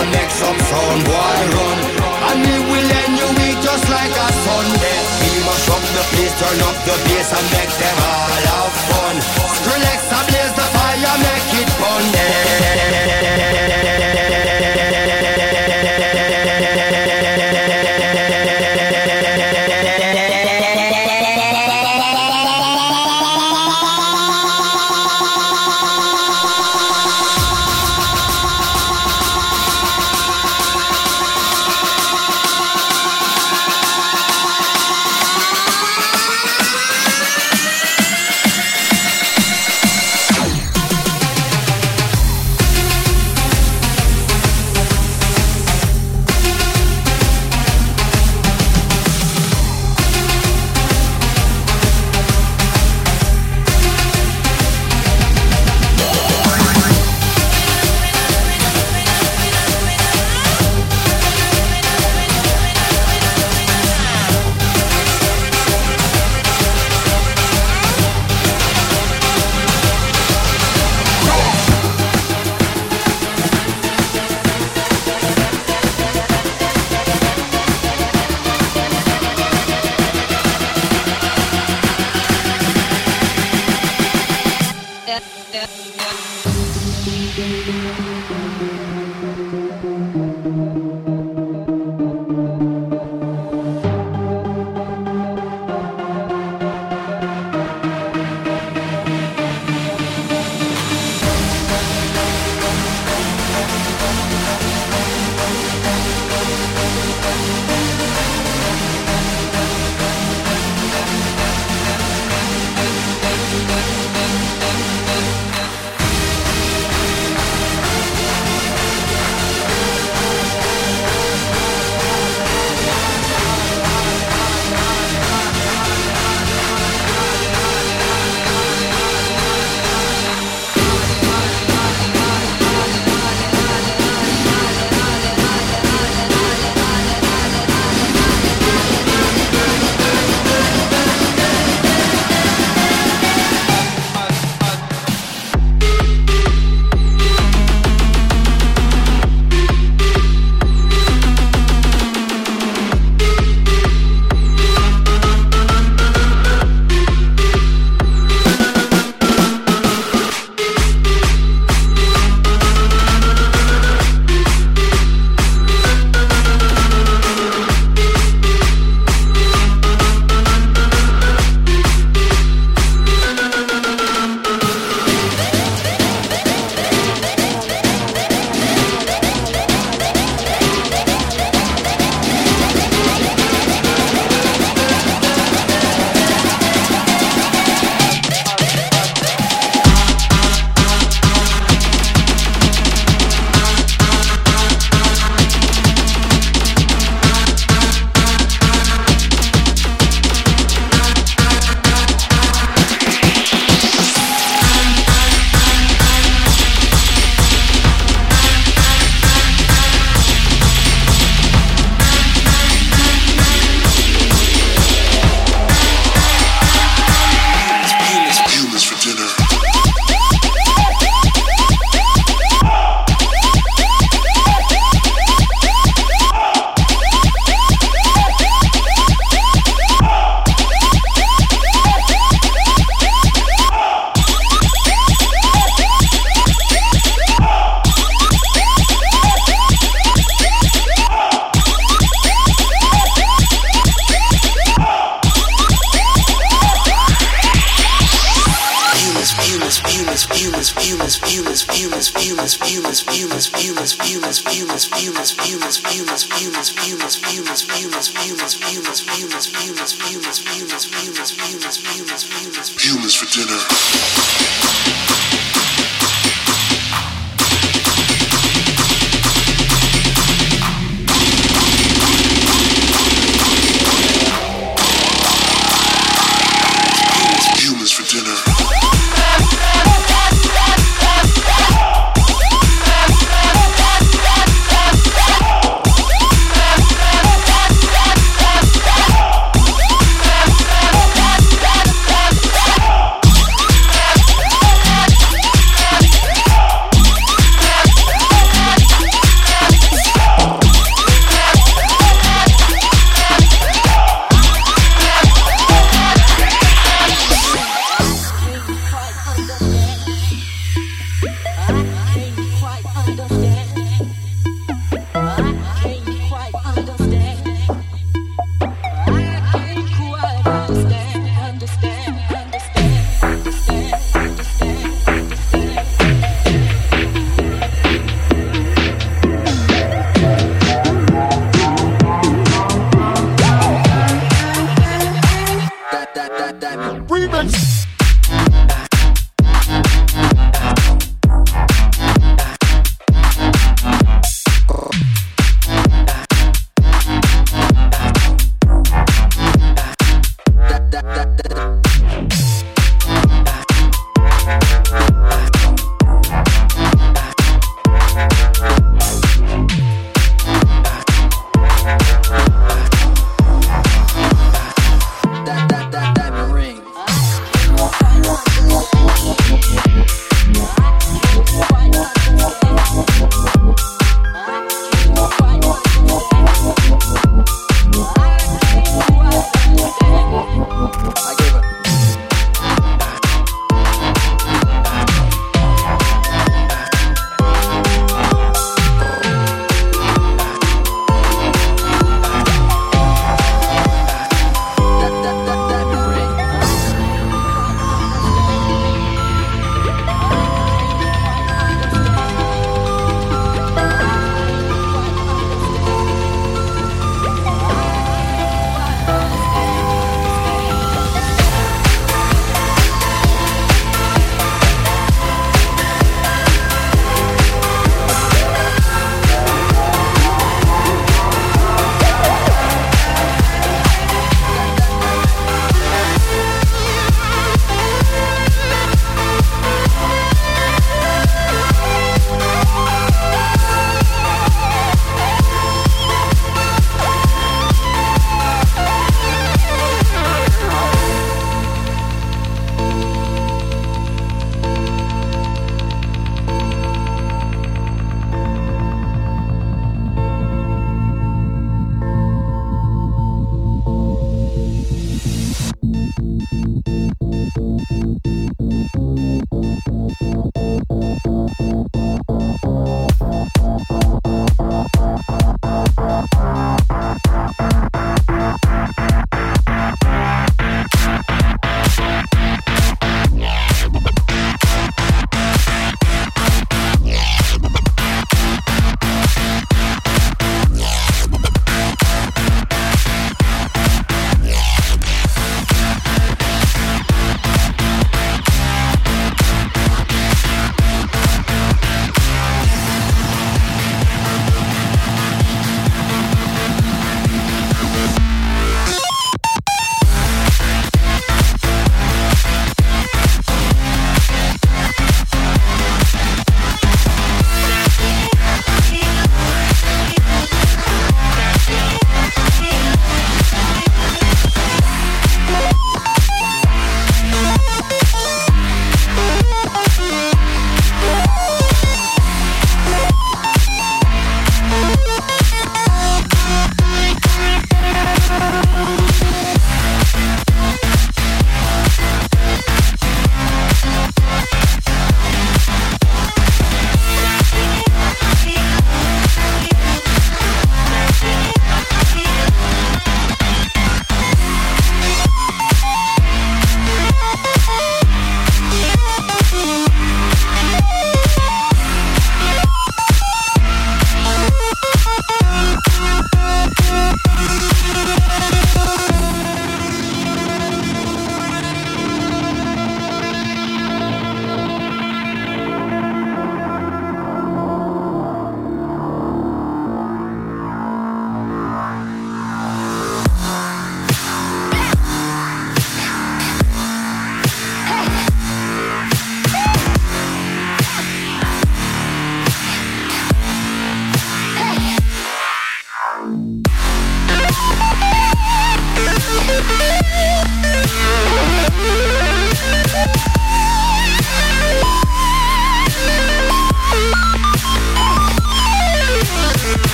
and make some sound Boy run. And we will end your week just like a Sunday. We must up the place, turn up the bass and make them all have fun. And blaze the fire, make it fun.